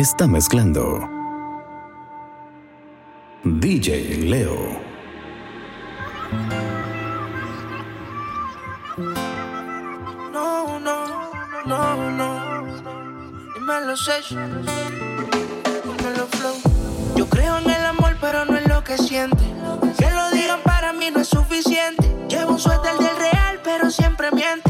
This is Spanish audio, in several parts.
Está mezclando DJ Leo. No, no, no, no. Dímelo, Sesh. Dímelo, Flow. Yo creo en el amor, pero no en lo que siente. Que lo digan para mí no es suficiente. Llevo un suéter del real, pero siempre miente.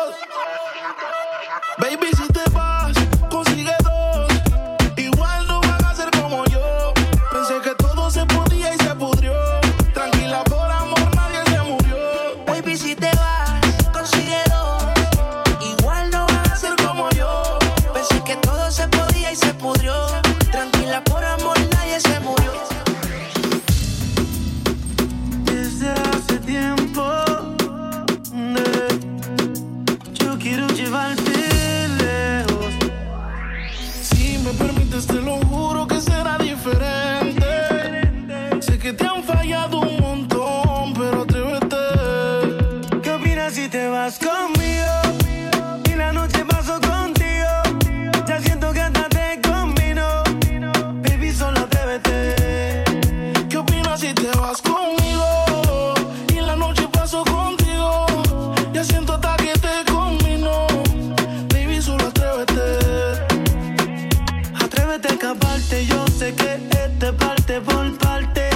Atrévete a escaparte. Yo sé que este parte por parte.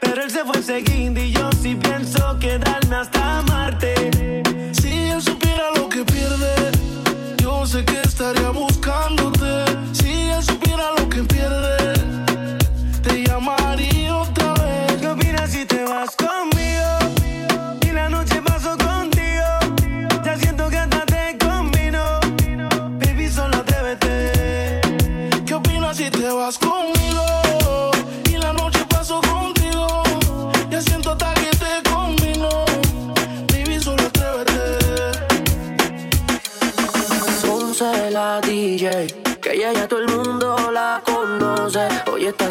Pero él se fue seguindo y yo sí pienso quedarme hasta Marte. Si él supiera lo que pierde, yo sé que estaría buscándote.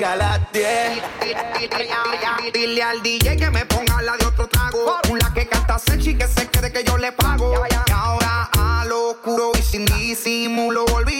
siga a las 10. Dile al DJ que me ponga la de otro trago. Una que canta sexy que se quede que yo le pago. Y ahora a lo oscuro y sin disimulo, olvidando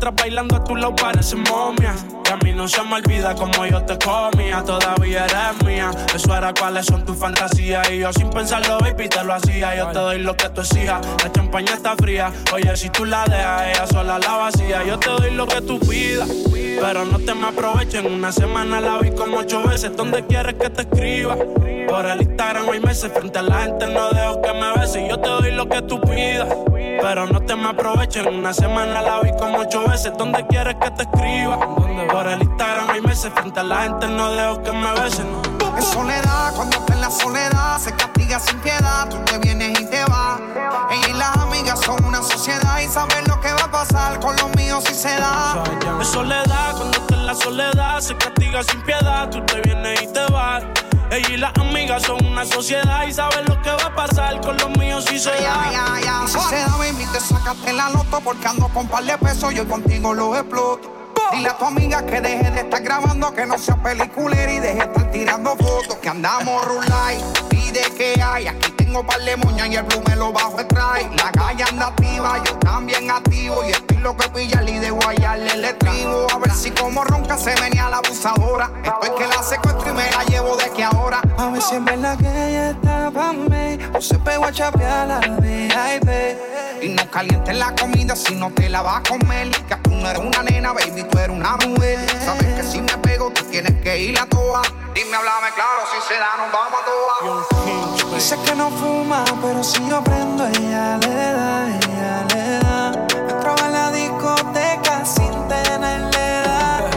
otras bailando a tu lado parecen momias. Y a mí no se me olvida como yo te comía. Todavía eres mía. Eso era cuáles son tus fantasías. Y yo sin pensarlo, baby, te lo hacía. Yo te doy lo que tú exijas. La champaña está fría. Oye, si tú la dejas, ella sola la vacía. Yo te doy lo que tú pidas. Pero no te me aprovechen. Una semana la vi como ocho veces. ¿Dónde quieres que te escriba? Por el Instagram hay meses. Frente a la gente no dejo que me beses. Yo te doy lo que tú pidas. Pero no te me aprovechen. Una semana la vi como ocho veces. ¿Dónde quieres que te escriba? Por el Instagram hay meses. Frente a la gente no dejo que me besen. Es soledad, cuando está en la soledad, se castiga sin piedad. Tú te vienes y te vas. Ella y las amigas son una sociedad y saben lo que va a pasar con los míos si se da. Es soledad, cuando está en la soledad, se castiga sin piedad. Tú te vienes y te vas. Ella y las amigas son una sociedad y saben lo que va a pasar con los míos si se da. Y si se da, baby, te sacaste la loto porque ando con par de pesos, yo contigo lo exploto. Dile a tu amiga que deje de estar grabando, que no sea peliculera y deje de estar tirando fotos. Que andamos rulay, pide que hay. Aquí tengo par de moñas y el blue me lo bajo trae. La calle anda activa, yo también activo. Y estoy lo que pilla y de guayarle el estribo. A ver si como ronca se venía la abusadora. Estoy que la secuestro y me la llevo de que ahora. A ver si en verdad que ella está pa' mí O se pegó a chapear la VIP Y no calientes la comida si no te la vas a comer. Que tú no eres una nena, baby, tú eres una mujer. Sabes que si me tú tienes que ir a toa. Dime, háblame claro, si se da, nos vamos a toa. Dice que no fuma, pero si yo prendo ella le da, ella le da Entraba en la discoteca sin tenerle edad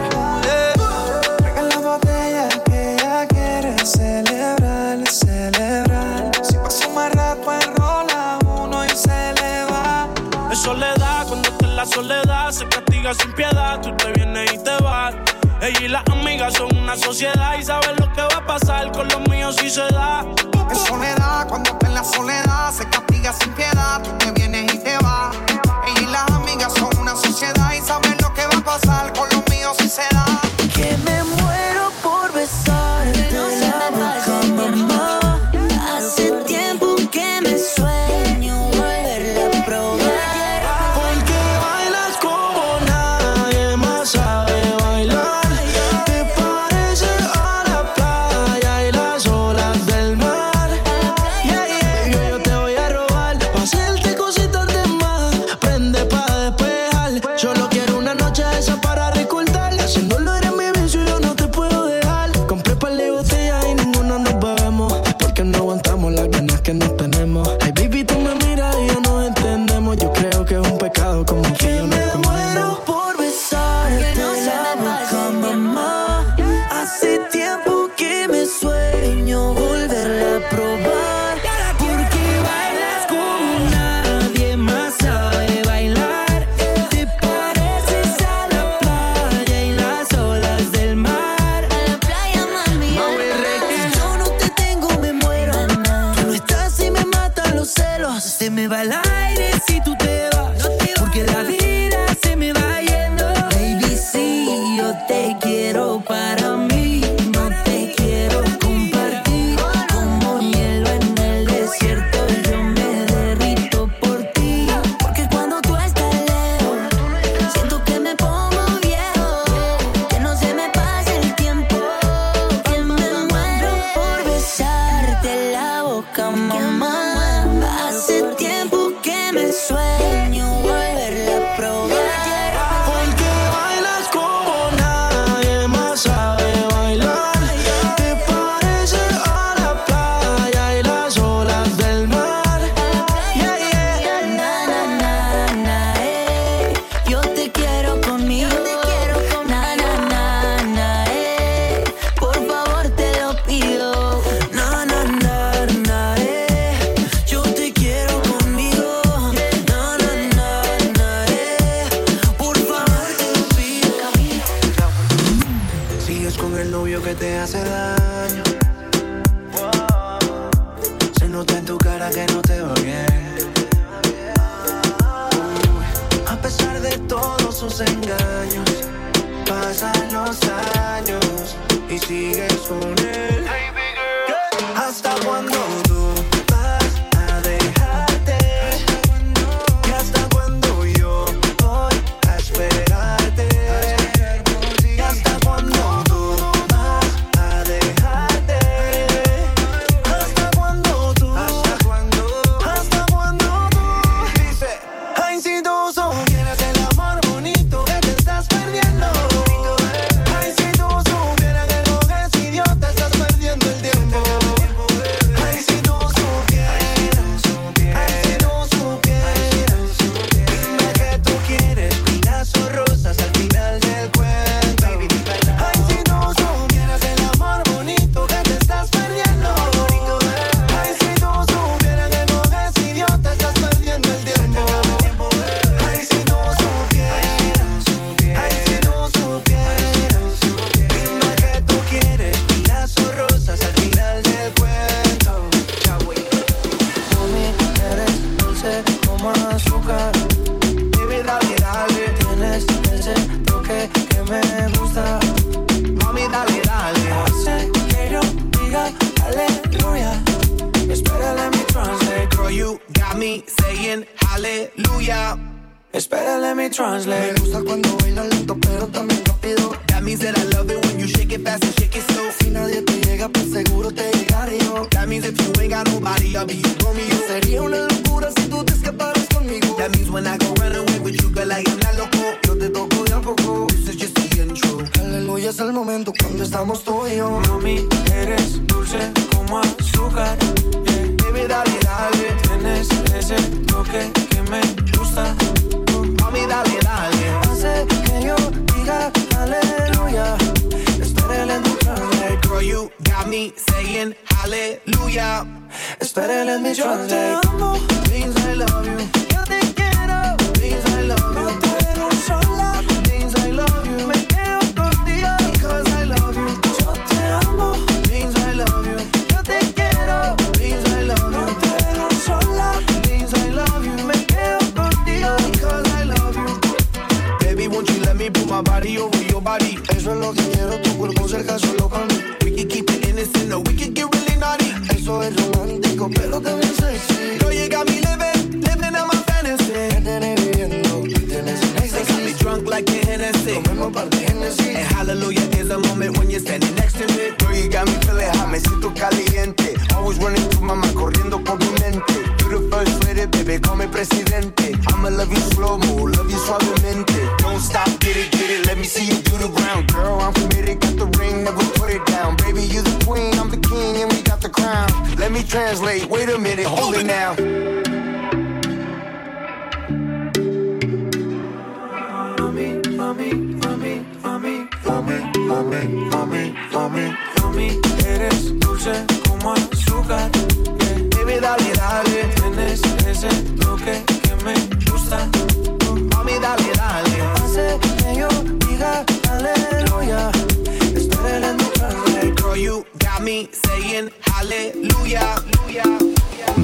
Traigan la botella que ella quiere celebrar, celebrar Si pasa un mal rato enrola uno y se le va Es soledad, cuando está en la soledad, se castiga sin piedad. Tú te vienes y te vas. Ella y las amigas son una sociedad y saben lo que va a pasar con los míos si se da. Es soledad, cuando está en la soledad, se castiga sin piedad. Tú te vienes y te vas. Ella y las amigas son una sociedad y saben lo que va a pasar con los míos si se da.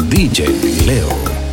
DJ Leo.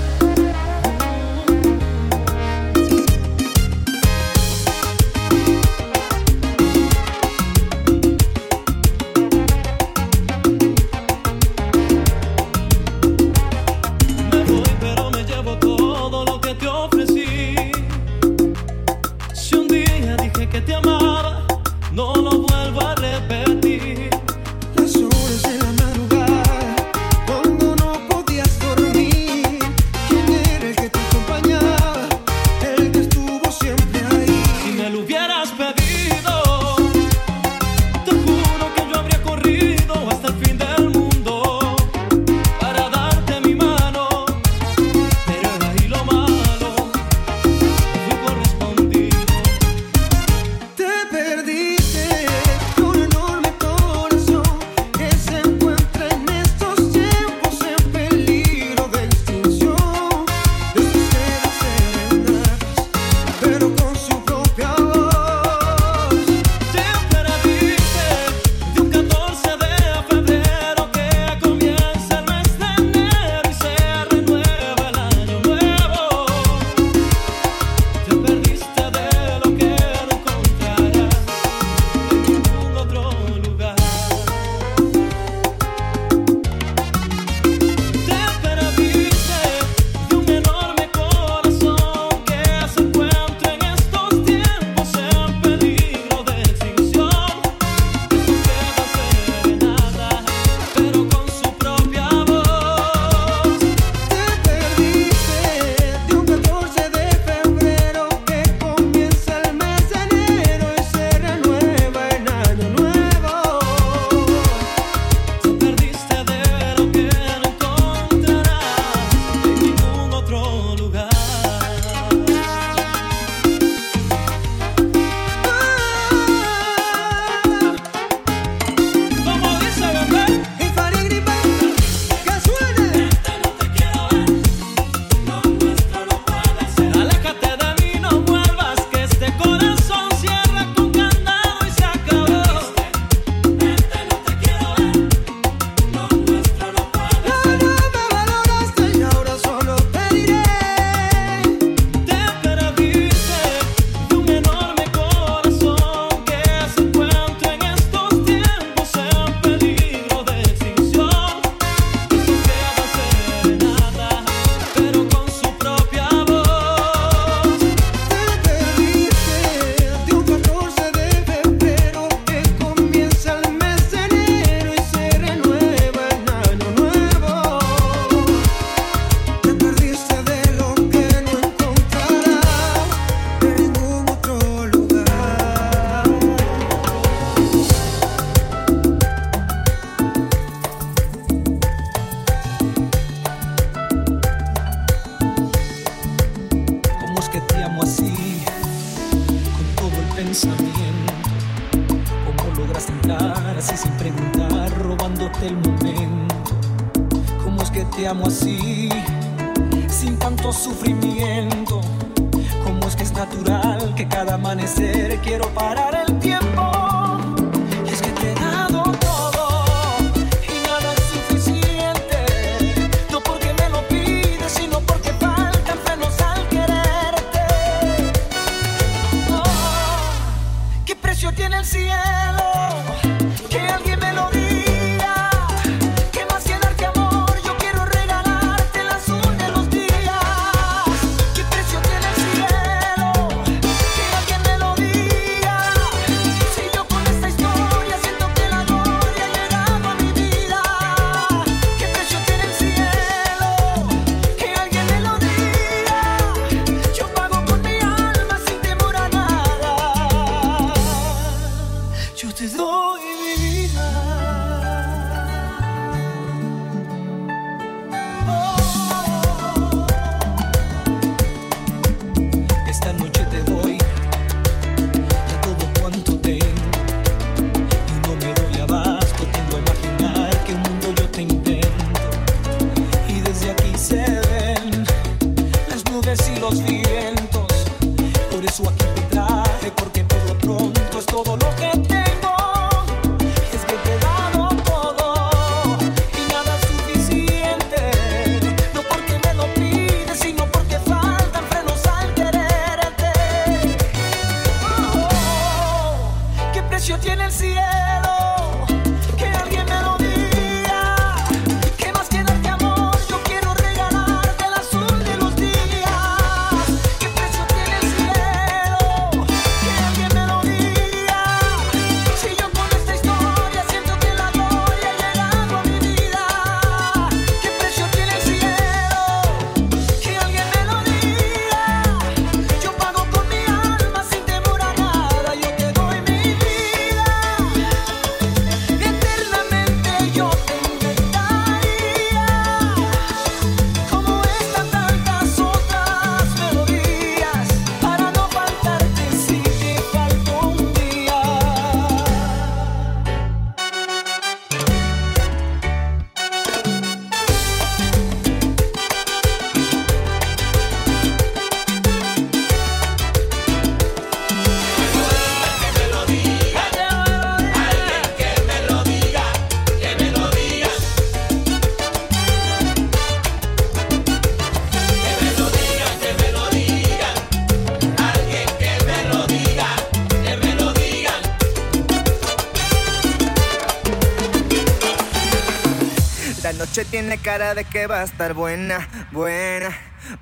tiene cara de que va a estar buena, buena,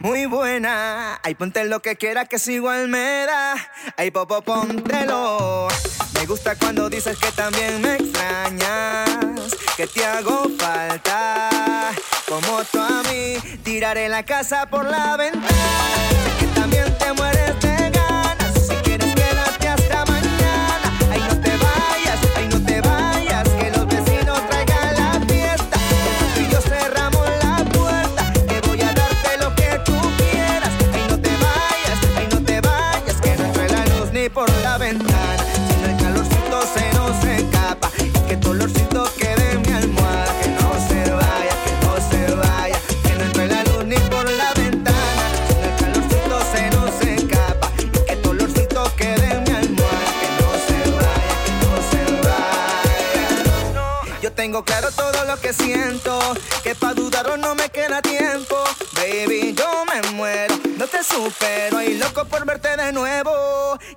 muy buena. Ay, ponte lo que quiera que es igual me da. Ay, popo, póntelo. Me gusta cuando dices que también me extrañas, que te hago falta. Como tú a mí, tiraré la casa por la ventana, que también te mueres de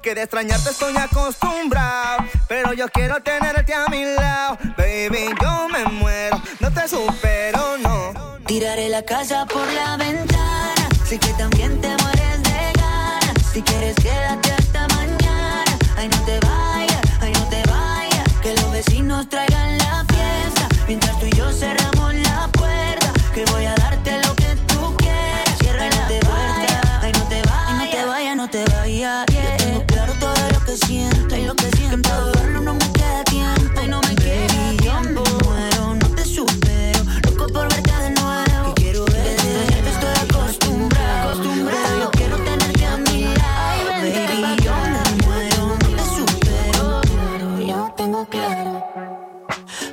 que de extrañarte estoy acostumbrado. Pero yo quiero tenerte a mi lado. Baby, yo me muero, no te supero, no. Tiraré la casa por la ventana. Sé que también te mueres de ganas. Si quieres, quédate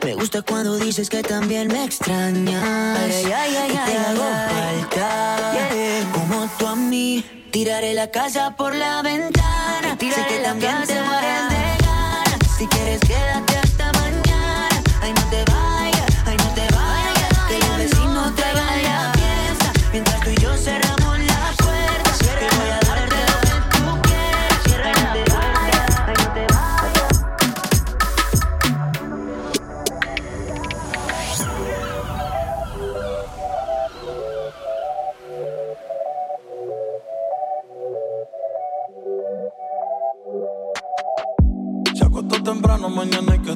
Me gusta cuando dices que también me extrañas. Ay, ay, ay, y te hago falta. Como tú a mí, tiraré la casa por la ventana. Sé que también te mueres de ganas. Si quieres, quédate.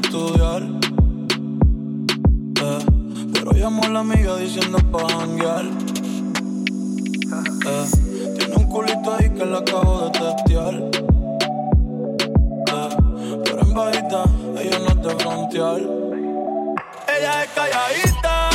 estudiar. Eh, pero llamó a la amiga diciendo pa' janguear. Eh, tiene un culito ahí que la acabo de testear. Eh, pero en bajita ella no te frontear. Ella es calladita.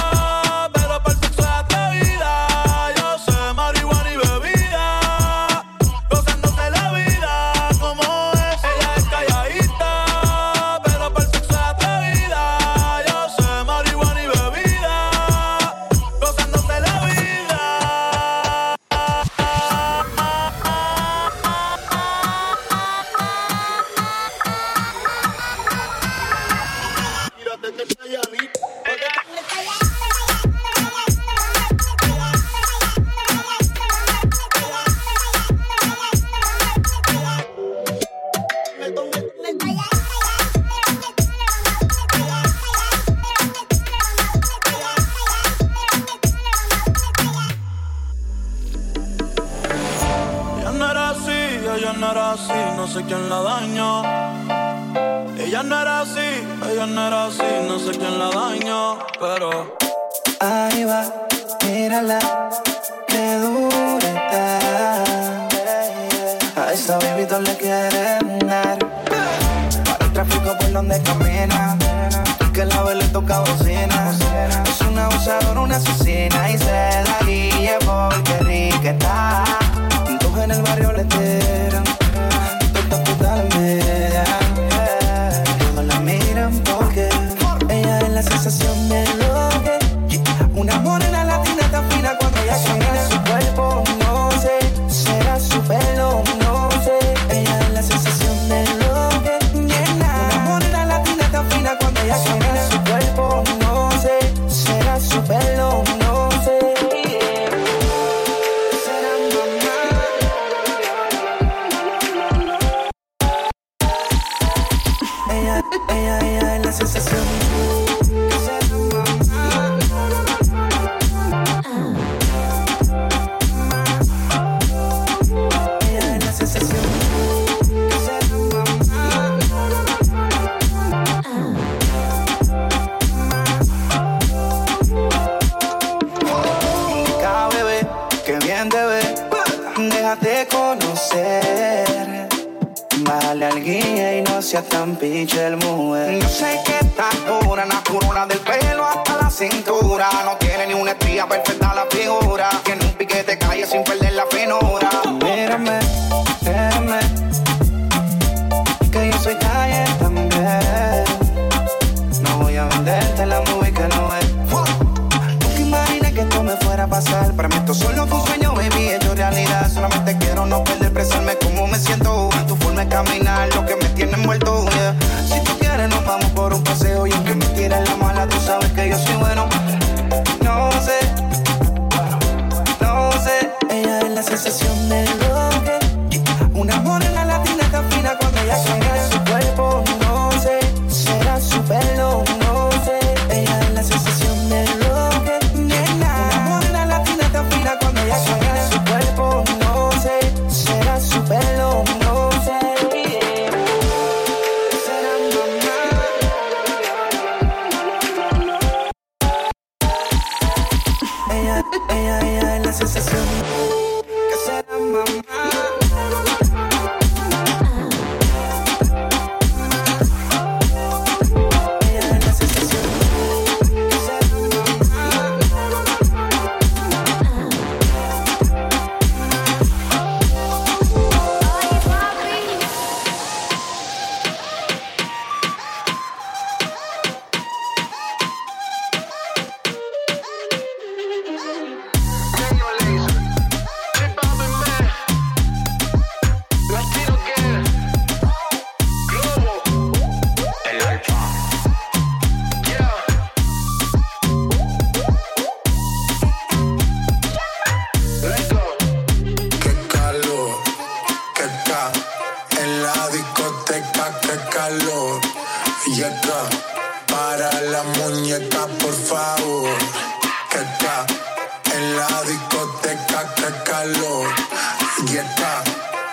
Está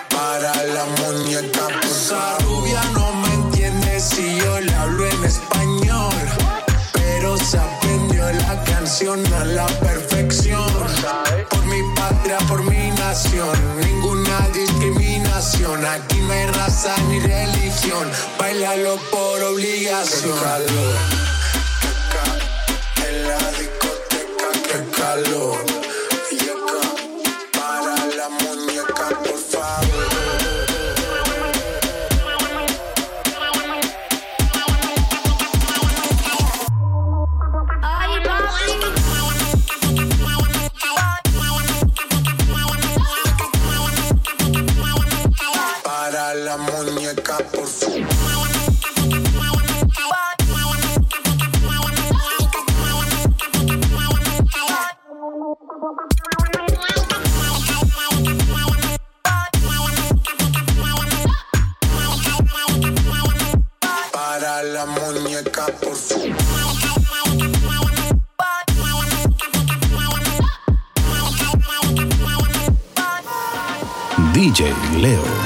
para la muñeca, Esa rubia no me entiende si yo le hablo en español. Pero se aprendió la canción a la perfección. Por mi patria, por mi nación, ninguna discriminación. Aquí no hay raza ni religión. Bailalo por obligación. Qué calor, qué ca- en la discoteca, qué calor. DJ Leo.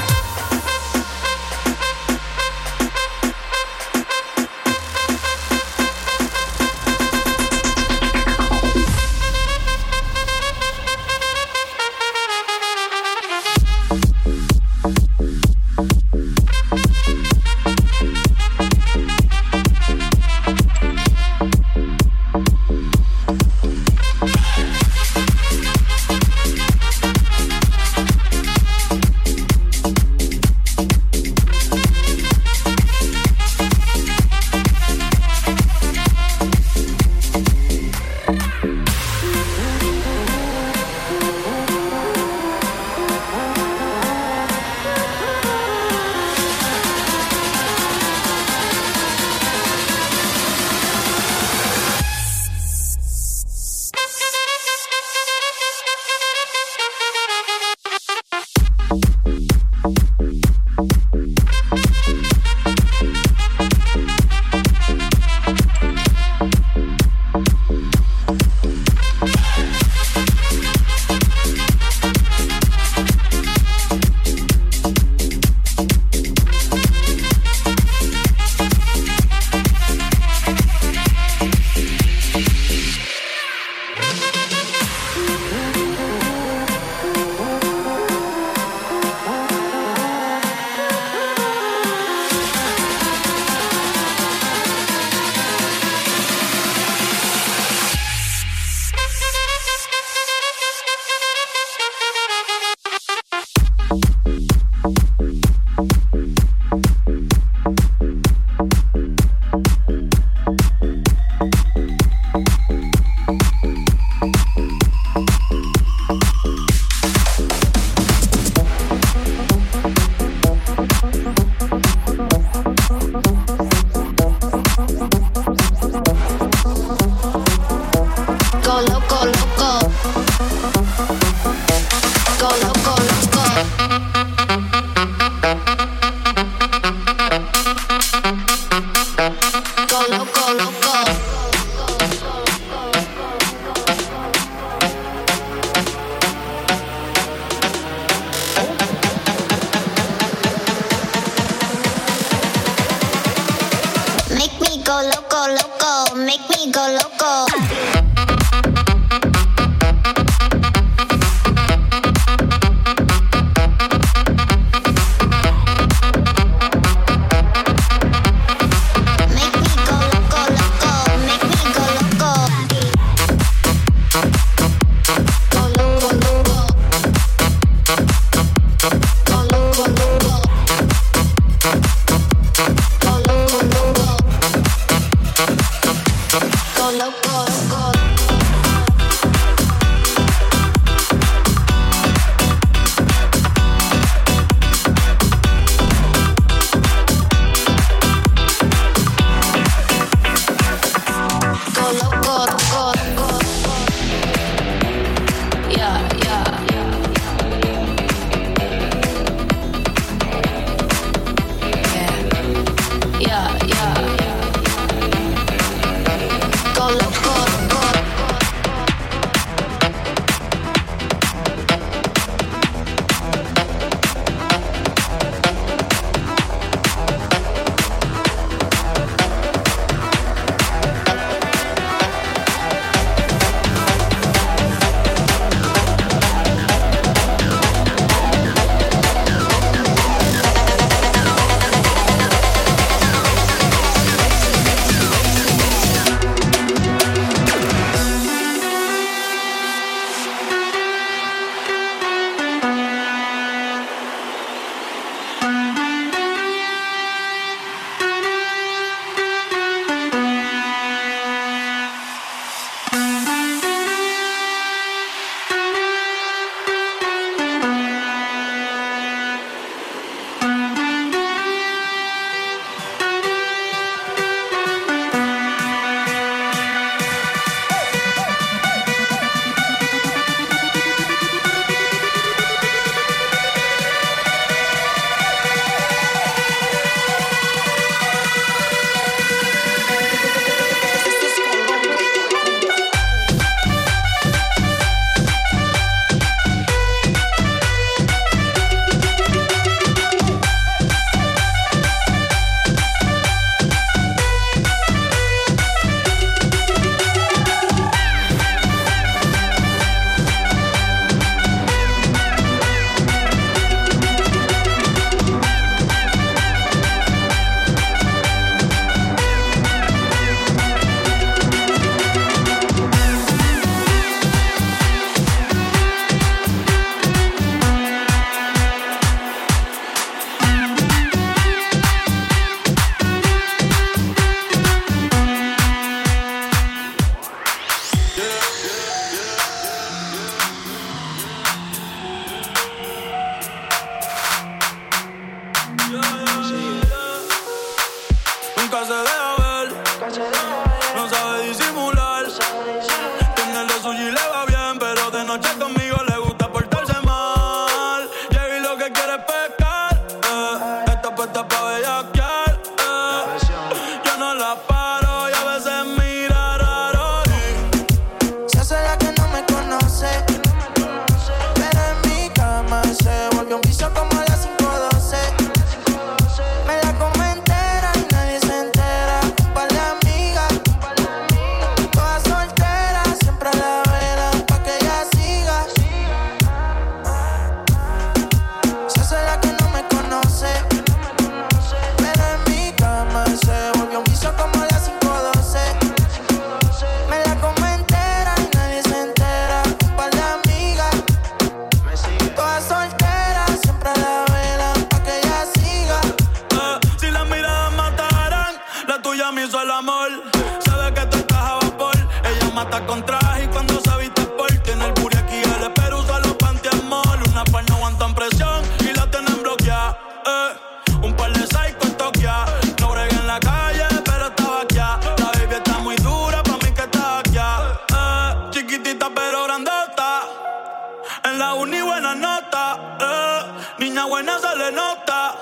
La uni buena nota. Eh. Niña buena se le nota.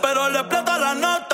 Pero le explota la nota.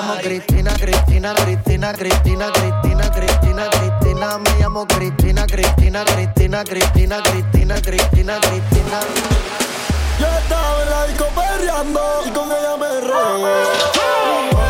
Llamo Cristina, Cristina, Cristina, Cristina, Cristina, Cristina, Cristina. Me llamo Cristina, Cristina, Cristina, Cristina, Cristina, Cristina, Cristina. Yo estaba en la disco perreando y con ella me regué.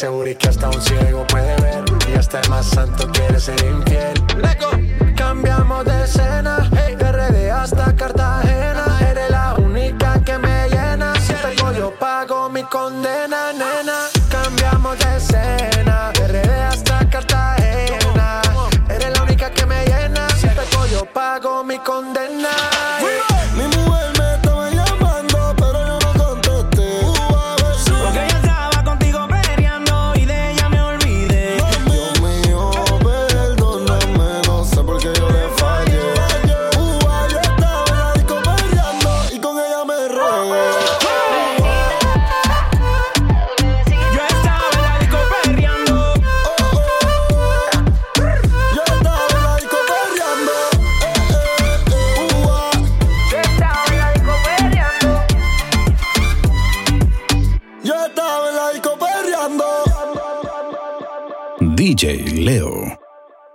seguro y que hasta un ciego puede ver. Y hasta el más santo quiere ser infiel. Leco. Cambiamos de escena, hey. de RD hasta Cartagena. Eres la única que me llena. Si tengo yo pago mi condena.